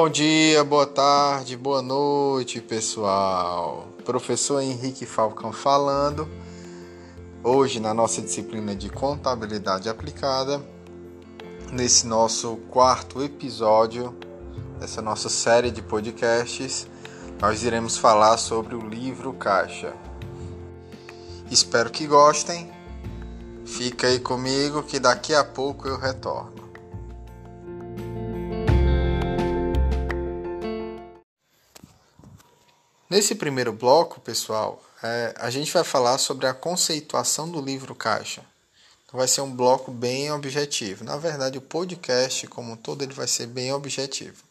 Bom dia, boa tarde, boa noite, pessoal. Professor Henrique Falcão falando. Hoje, na nossa disciplina de contabilidade aplicada, nesse nosso quarto episódio dessa nossa série de podcasts, nós iremos falar sobre o livro Caixa. Espero que gostem. Fica aí comigo que daqui a pouco eu retorno. Nesse primeiro bloco, pessoal, é, a gente vai falar sobre a conceituação do livro caixa. Então vai ser um bloco bem objetivo. Na verdade, o podcast como um todo ele vai ser bem objetivo.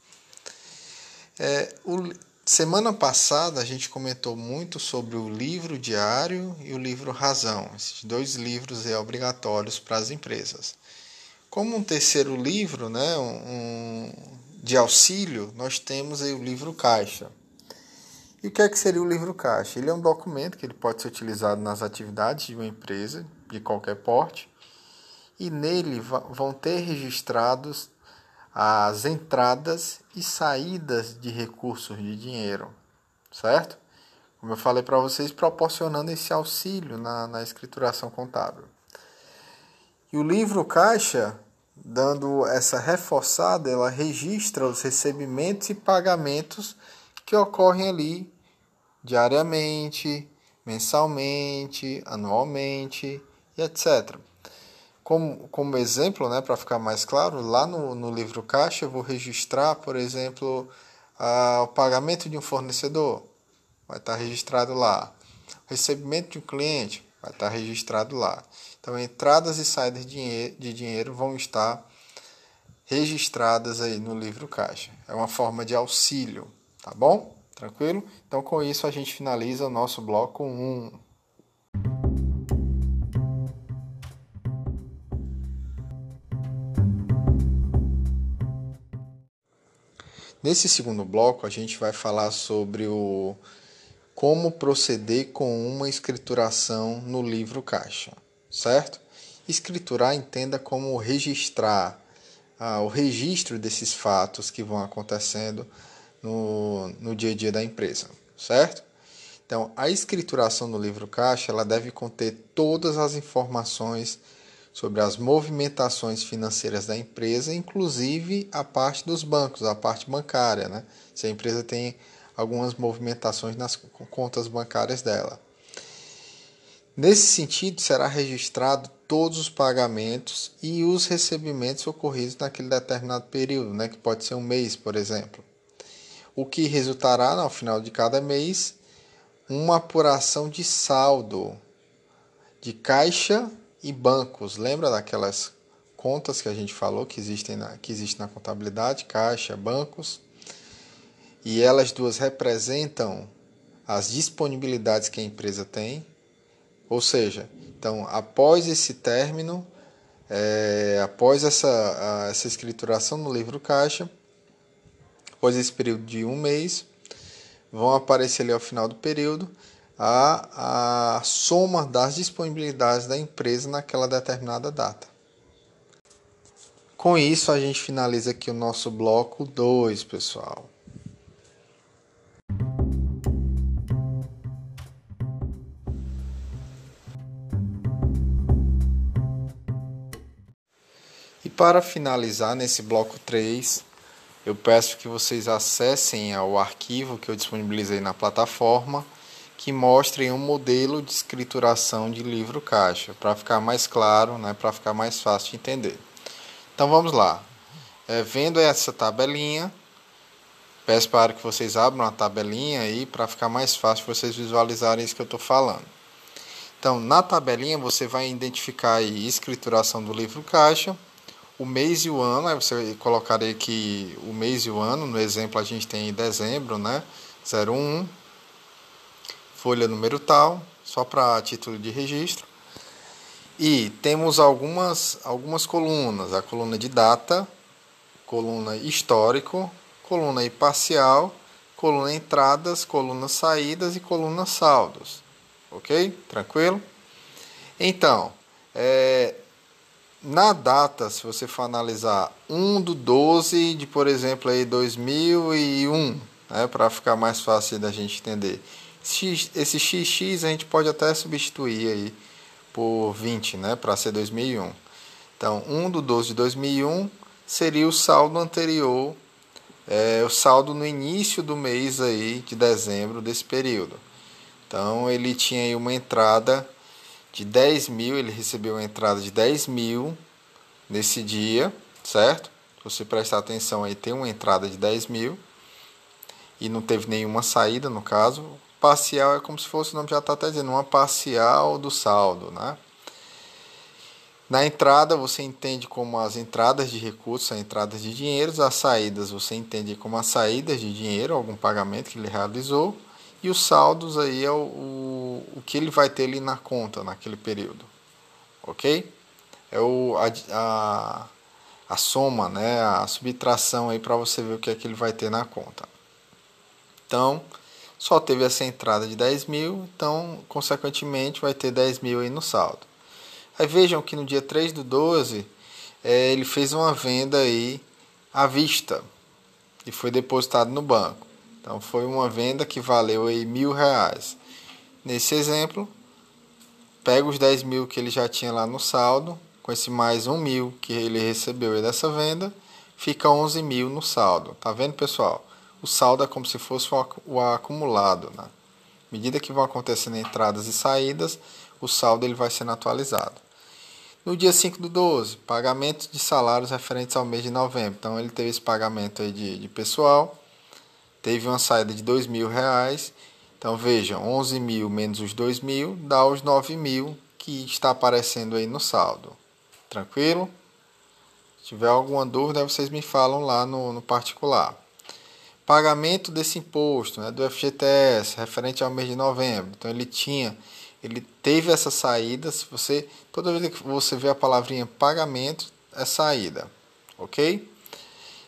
É, o, semana passada a gente comentou muito sobre o livro diário e o livro razão. Esses dois livros é obrigatórios para as empresas. Como um terceiro livro, né, um, de auxílio, nós temos o livro caixa. E o que é que seria o livro caixa? Ele é um documento que ele pode ser utilizado nas atividades de uma empresa de qualquer porte e nele vão ter registrados as entradas e saídas de recursos de dinheiro, certo? Como eu falei para vocês, proporcionando esse auxílio na, na escrituração contábil. E o livro caixa, dando essa reforçada, ela registra os recebimentos e pagamentos que ocorrem ali diariamente, mensalmente, anualmente e etc. Como, como exemplo, né, para ficar mais claro, lá no, no livro caixa eu vou registrar, por exemplo, a, o pagamento de um fornecedor, vai estar registrado lá. O recebimento de um cliente vai estar registrado lá. Então, entradas e saídas de dinheiro, de dinheiro vão estar registradas aí no livro caixa. É uma forma de auxílio Tá bom? Tranquilo? Então, com isso, a gente finaliza o nosso bloco 1. Nesse segundo bloco, a gente vai falar sobre o como proceder com uma escrituração no livro caixa, certo? Escriturar entenda como registrar ah, o registro desses fatos que vão acontecendo no, no dia a dia da empresa, certo? Então, a escrituração do livro caixa ela deve conter todas as informações sobre as movimentações financeiras da empresa, inclusive a parte dos bancos, a parte bancária, né? Se a empresa tem algumas movimentações nas contas bancárias dela. Nesse sentido, será registrado todos os pagamentos e os recebimentos ocorridos naquele determinado período, né? que pode ser um mês, por exemplo o que resultará, ao final de cada mês, uma apuração de saldo de caixa e bancos. Lembra daquelas contas que a gente falou que existem na, que existe na contabilidade, caixa, bancos? E elas duas representam as disponibilidades que a empresa tem. Ou seja, então, após esse término, é, após essa, essa escrituração no livro caixa, após esse período de um mês, vão aparecer ali ao final do período a, a soma das disponibilidades da empresa naquela determinada data. Com isso, a gente finaliza aqui o nosso bloco 2, pessoal. E para finalizar nesse bloco 3, eu peço que vocês acessem ao arquivo que eu disponibilizei na plataforma, que mostre um modelo de escrituração de livro caixa, para ficar mais claro, né, para ficar mais fácil de entender. Então vamos lá. É, vendo essa tabelinha, peço para que vocês abram a tabelinha aí para ficar mais fácil vocês visualizarem isso que eu estou falando. Então, na tabelinha você vai identificar aí escrituração do livro caixa, o mês e o ano, aí você colocaria aqui o mês e o ano, no exemplo a gente tem dezembro, né? 01, folha número tal, só para título de registro. E temos algumas, algumas colunas, a coluna de data, coluna histórico, coluna parcial, coluna entradas, coluna saídas e coluna saldos. Ok? Tranquilo? Então, é, na data, se você for analisar 1 do 12 de, por exemplo, aí 2001, né, para ficar mais fácil da gente entender. Esse XX a gente pode até substituir aí por 20, né, para ser 2001. Então, 1 do 12 de 2001 seria o saldo anterior, é, o saldo no início do mês aí de dezembro desse período. Então, ele tinha aí uma entrada de 10 mil, ele recebeu uma entrada de 10 mil nesse dia, certo? Se você prestar atenção aí, tem uma entrada de 10 mil e não teve nenhuma saída no caso. Parcial é como se fosse, o nome já está até dizendo, uma parcial do saldo, né? Na entrada você entende como as entradas de recursos, as entradas de dinheiro, as saídas você entende como as saídas de dinheiro, algum pagamento que ele realizou e os saldos aí é o, o, o que ele vai ter ali na conta naquele período. Ok? É o, a, a, a soma, né? a subtração aí para você ver o que é que ele vai ter na conta. Então, só teve essa entrada de 10 mil, então, consequentemente, vai ter 10 mil aí no saldo. Aí vejam que no dia 3 do 12, é, ele fez uma venda aí à vista e foi depositado no banco. Então foi uma venda que valeu aí mil reais. Nesse exemplo, pega os 10 mil que ele já tinha lá no saldo, com esse mais um mil que ele recebeu aí dessa venda, fica 11 mil no saldo. Tá vendo, pessoal? O saldo é como se fosse o acumulado. Né? À medida que vão acontecendo entradas e saídas, o saldo ele vai sendo atualizado. No dia 5 do 12, pagamento de salários referentes ao mês de novembro. Então ele teve esse pagamento aí de, de pessoal teve uma saída de dois mil reais. Então vejam, 11 mil menos os dois mil dá os 9 mil que está aparecendo aí no saldo. Tranquilo? Se tiver alguma dúvida, vocês me falam lá no, no particular. Pagamento desse imposto, né, do FGTS, referente ao mês de novembro. Então ele tinha, ele teve essa saída. Se você toda vez que você vê a palavrinha pagamento, é saída, ok?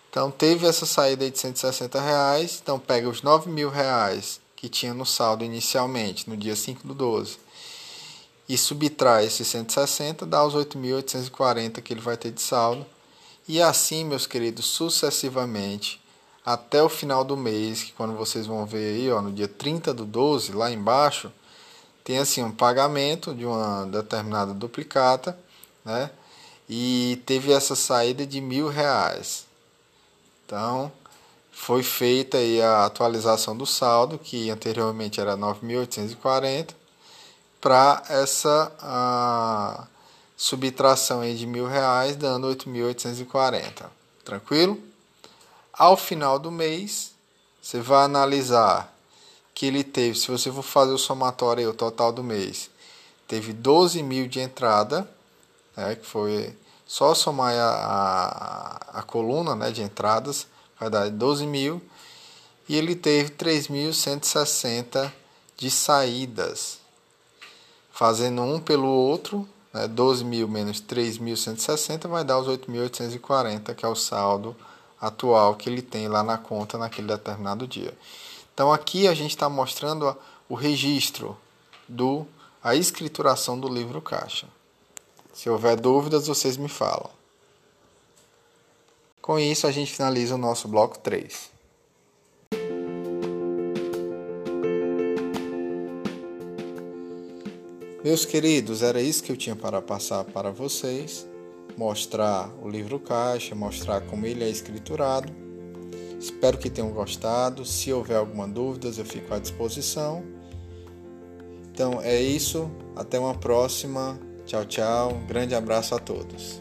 Então teve essa saída de 160 reais, então pega os 9 mil reais que tinha no saldo inicialmente, no dia 5 do 12, e subtrai esses 160, dá os 8.840 que ele vai ter de saldo. E assim, meus queridos, sucessivamente, até o final do mês, que quando vocês vão ver aí, ó, no dia 30 do 12, lá embaixo, tem assim um pagamento de uma determinada duplicata, né? E teve essa saída de mil reais. Então, foi feita aí a atualização do saldo, que anteriormente era 9.840, para essa a, subtração aí de mil reais, dando 8.840. Tranquilo? Ao final do mês, você vai analisar que ele teve, se você for fazer o somatório aí, o total do mês, teve 12 mil de entrada, né, que foi só somar a, a, a coluna né, de entradas vai dar 12 mil. E ele teve 3.160 de saídas. Fazendo um pelo outro, né, 12 mil menos 3.160 vai dar os 8.840, que é o saldo atual que ele tem lá na conta naquele determinado dia. Então aqui a gente está mostrando o registro do a escrituração do livro caixa. Se houver dúvidas, vocês me falam. Com isso, a gente finaliza o nosso bloco 3. Meus queridos, era isso que eu tinha para passar para vocês. Mostrar o livro caixa, mostrar como ele é escriturado. Espero que tenham gostado. Se houver alguma dúvida, eu fico à disposição. Então é isso. Até uma próxima. Tchau, tchau. Um grande abraço a todos.